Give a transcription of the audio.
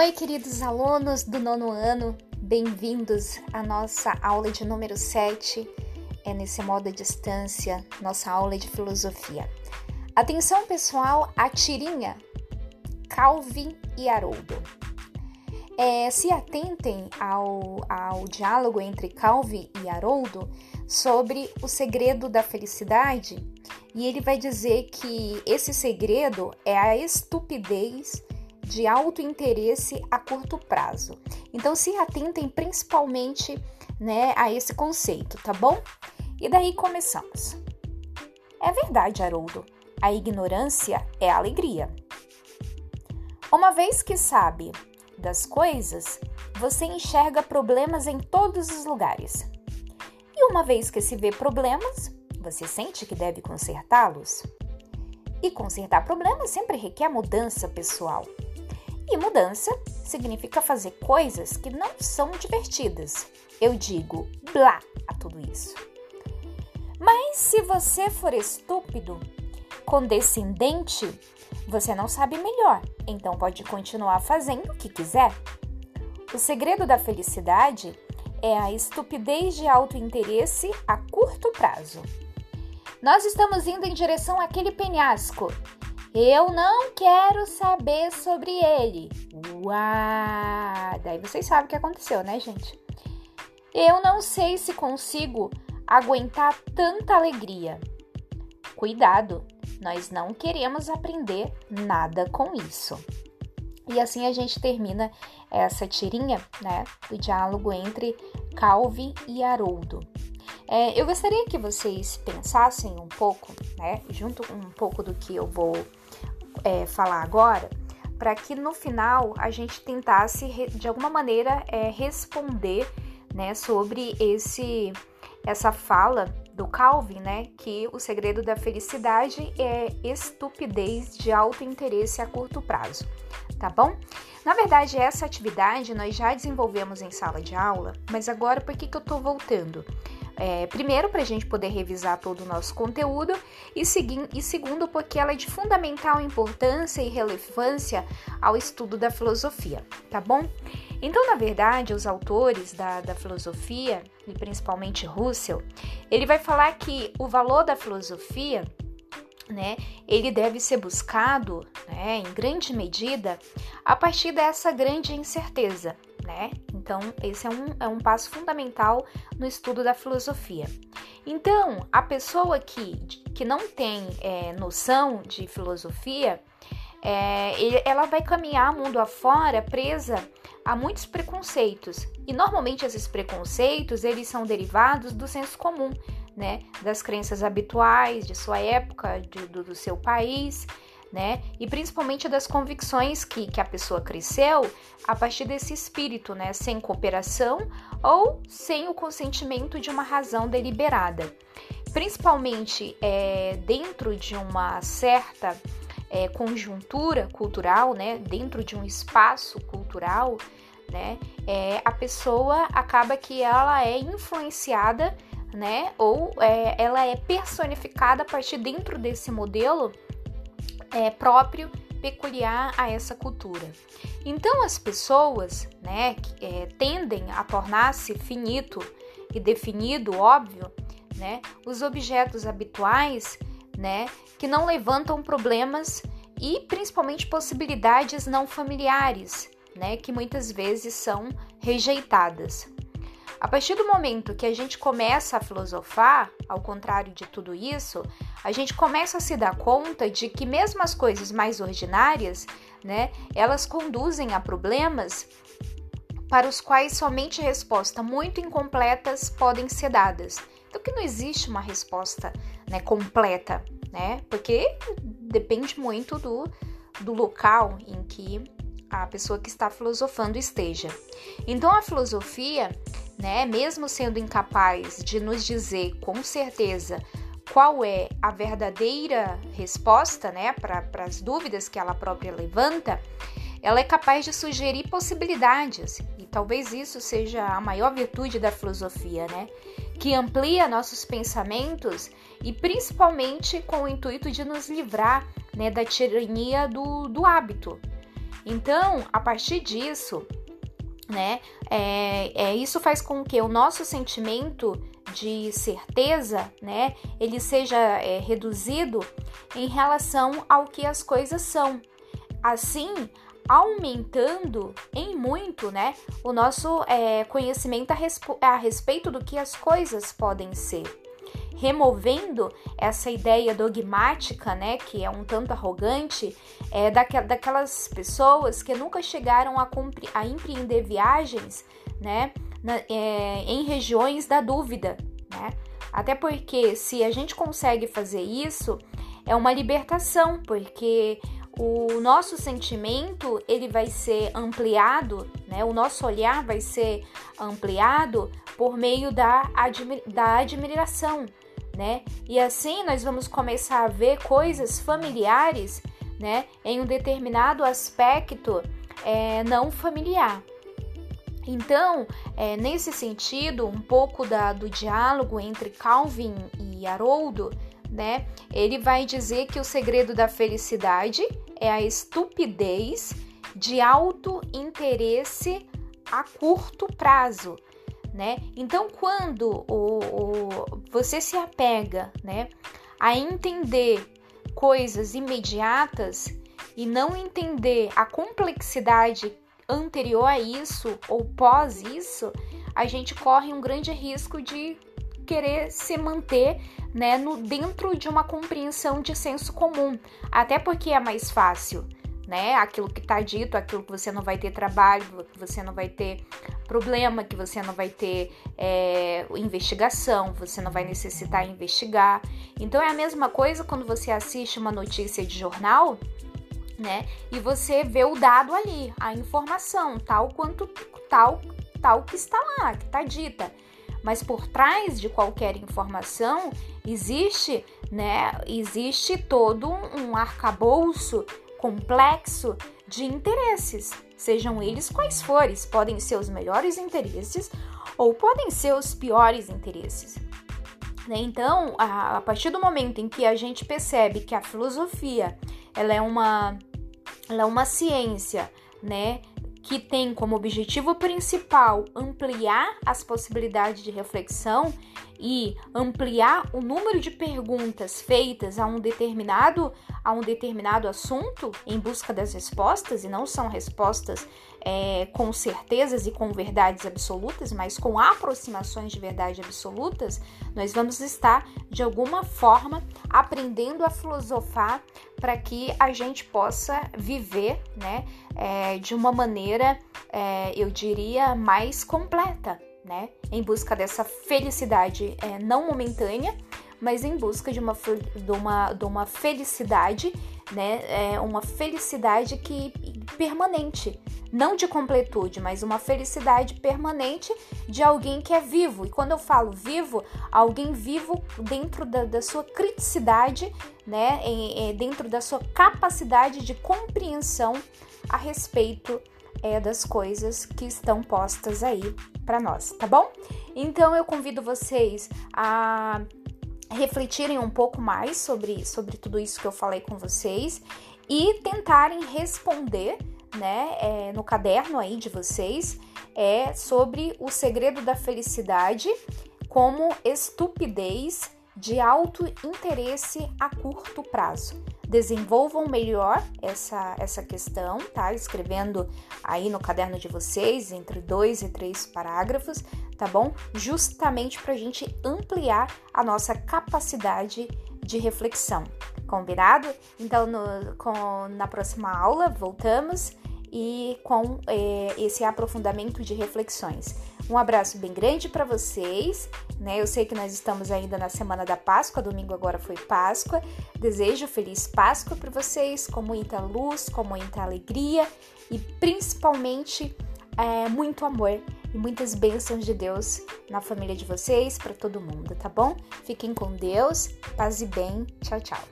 Oi, queridos alunos do nono ano, bem-vindos à nossa aula de número 7, é nesse modo à distância, nossa aula de filosofia. Atenção, pessoal, a tirinha Calvin e Haroldo. É, se atentem ao, ao diálogo entre Calvin e Haroldo sobre o segredo da felicidade, e ele vai dizer que esse segredo é a estupidez de alto interesse a curto prazo. Então se atentem principalmente, né, a esse conceito, tá bom? E daí começamos. É verdade, Haroldo. A ignorância é a alegria. Uma vez que sabe das coisas, você enxerga problemas em todos os lugares. E uma vez que se vê problemas, você sente que deve consertá-los. E consertar problemas sempre requer mudança pessoal. E mudança significa fazer coisas que não são divertidas. Eu digo blá a tudo isso. Mas se você for estúpido, condescendente, você não sabe melhor, então pode continuar fazendo o que quiser. O segredo da felicidade é a estupidez de alto interesse a curto prazo. Nós estamos indo em direção àquele penhasco eu não quero saber sobre ele. Uau! Daí vocês sabem o que aconteceu, né, gente? Eu não sei se consigo aguentar tanta alegria. Cuidado, nós não queremos aprender nada com isso. E assim a gente termina essa tirinha, né, do diálogo entre Calvi e Haroldo. É, eu gostaria que vocês pensassem um pouco, né, junto um pouco do que eu vou é, falar agora, para que no final a gente tentasse de alguma maneira é, responder né, sobre esse essa fala do Calvin, né, que o segredo da felicidade é estupidez de alto interesse a curto prazo, tá bom? Na verdade, essa atividade nós já desenvolvemos em sala de aula, mas agora por que, que eu estou voltando? É, primeiro, para a gente poder revisar todo o nosso conteúdo, e, e segundo, porque ela é de fundamental importância e relevância ao estudo da filosofia, tá bom? Então, na verdade, os autores da, da filosofia, e principalmente Russell, ele vai falar que o valor da filosofia né, ele deve ser buscado, né, em grande medida, a partir dessa grande incerteza, né? Então, esse é um, é um passo fundamental no estudo da filosofia. Então, a pessoa que, que não tem é, noção de filosofia, é, ela vai caminhar mundo afora presa a muitos preconceitos. E normalmente esses preconceitos, eles são derivados do senso comum, né? Das crenças habituais de sua época, de, do, do seu país, né? E principalmente das convicções que, que a pessoa cresceu a partir desse espírito, né? Sem cooperação ou sem o consentimento de uma razão deliberada. Principalmente é, dentro de uma certa é, conjuntura cultural, né? Dentro de um espaço cultural, né? É, a pessoa acaba que ela é influenciada, né? Ou é, ela é personificada a partir dentro desse modelo é, próprio, peculiar a essa cultura. Então, as pessoas né, é, tendem a tornar-se finito e definido, óbvio, né, os objetos habituais né, que não levantam problemas e principalmente possibilidades não familiares, né, que muitas vezes são rejeitadas. A partir do momento que a gente começa a filosofar, ao contrário de tudo isso, a gente começa a se dar conta de que mesmo as coisas mais ordinárias, né, elas conduzem a problemas para os quais somente respostas muito incompletas podem ser dadas. Então que não existe uma resposta né, completa, né? Porque depende muito do, do local em que a pessoa que está filosofando esteja. Então a filosofia né, mesmo sendo incapaz de nos dizer com certeza qual é a verdadeira resposta né, para as dúvidas que ela própria levanta, ela é capaz de sugerir possibilidades, e talvez isso seja a maior virtude da filosofia, né? Que amplia nossos pensamentos e principalmente com o intuito de nos livrar né, da tirania do, do hábito. Então, a partir disso, né, é, é, isso faz com que o nosso sentimento de certeza, né, ele seja é, reduzido em relação ao que as coisas são. Assim, aumentando em muito, né, o nosso é, conhecimento a, a respeito do que as coisas podem ser removendo essa ideia dogmática, né, que é um tanto arrogante, é, daquelas pessoas que nunca chegaram a, a empreender viagens, né, na, é, em regiões da dúvida, né? Até porque se a gente consegue fazer isso, é uma libertação, porque o nosso sentimento ele vai ser ampliado, né? O nosso olhar vai ser ampliado por meio da, admi da admiração, né? E assim nós vamos começar a ver coisas familiares, né? Em um determinado aspecto é, não familiar. Então, é, nesse sentido, um pouco da, do diálogo entre Calvin e Haroldo, né? Ele vai dizer que o segredo da felicidade é a estupidez de alto interesse a curto prazo, né? Então, quando o, o, você se apega, né, a entender coisas imediatas e não entender a complexidade anterior a isso ou pós isso, a gente corre um grande risco de querer se manter né, no, dentro de uma compreensão de senso comum, até porque é mais fácil, né? Aquilo que está dito, aquilo que você não vai ter trabalho, que você não vai ter problema, que você não vai ter é, investigação, você não vai necessitar investigar. Então é a mesma coisa quando você assiste uma notícia de jornal, né? E você vê o dado ali, a informação, tal quanto tal, tal que está lá, que está dita mas por trás de qualquer informação existe, né, existe todo um arcabouço complexo de interesses, sejam eles quais forem, podem ser os melhores interesses ou podem ser os piores interesses. Né? Então, a, partir do momento em que a gente percebe que a filosofia ela é uma, ela é uma ciência, né, que tem como objetivo principal ampliar as possibilidades de reflexão e ampliar o número de perguntas feitas a um determinado a um determinado assunto em busca das respostas e não são respostas é, com certezas e com verdades absolutas, mas com aproximações de verdade absolutas, nós vamos estar de alguma forma aprendendo a filosofar para que a gente possa viver, né, é, de uma maneira, é, eu diria, mais completa né? Em busca dessa felicidade é, não momentânea, mas em busca de uma, de uma, de uma felicidade, né? É uma felicidade que permanente, não de completude, mas uma felicidade permanente de alguém que é vivo. E quando eu falo vivo, alguém vivo dentro da, da sua criticidade, né? Em, dentro da sua capacidade de compreensão a respeito é, das coisas que estão postas aí para nós, tá bom? Então eu convido vocês a refletirem um pouco mais sobre, sobre tudo isso que eu falei com vocês e tentarem responder, né, é, no caderno aí de vocês, é sobre o segredo da felicidade como estupidez de alto interesse a curto prazo desenvolvam melhor essa, essa questão, tá? Escrevendo aí no caderno de vocês, entre dois e três parágrafos, tá bom? Justamente para a gente ampliar a nossa capacidade de reflexão. Combinado? Então, no, com, na próxima aula, voltamos e com é, esse aprofundamento de reflexões. Um abraço bem grande para vocês, né? Eu sei que nós estamos ainda na semana da Páscoa, domingo agora foi Páscoa. Desejo feliz Páscoa para vocês, com muita luz, com muita alegria e principalmente é, muito amor e muitas bênçãos de Deus na família de vocês, para todo mundo, tá bom? Fiquem com Deus, paz e bem. Tchau, tchau.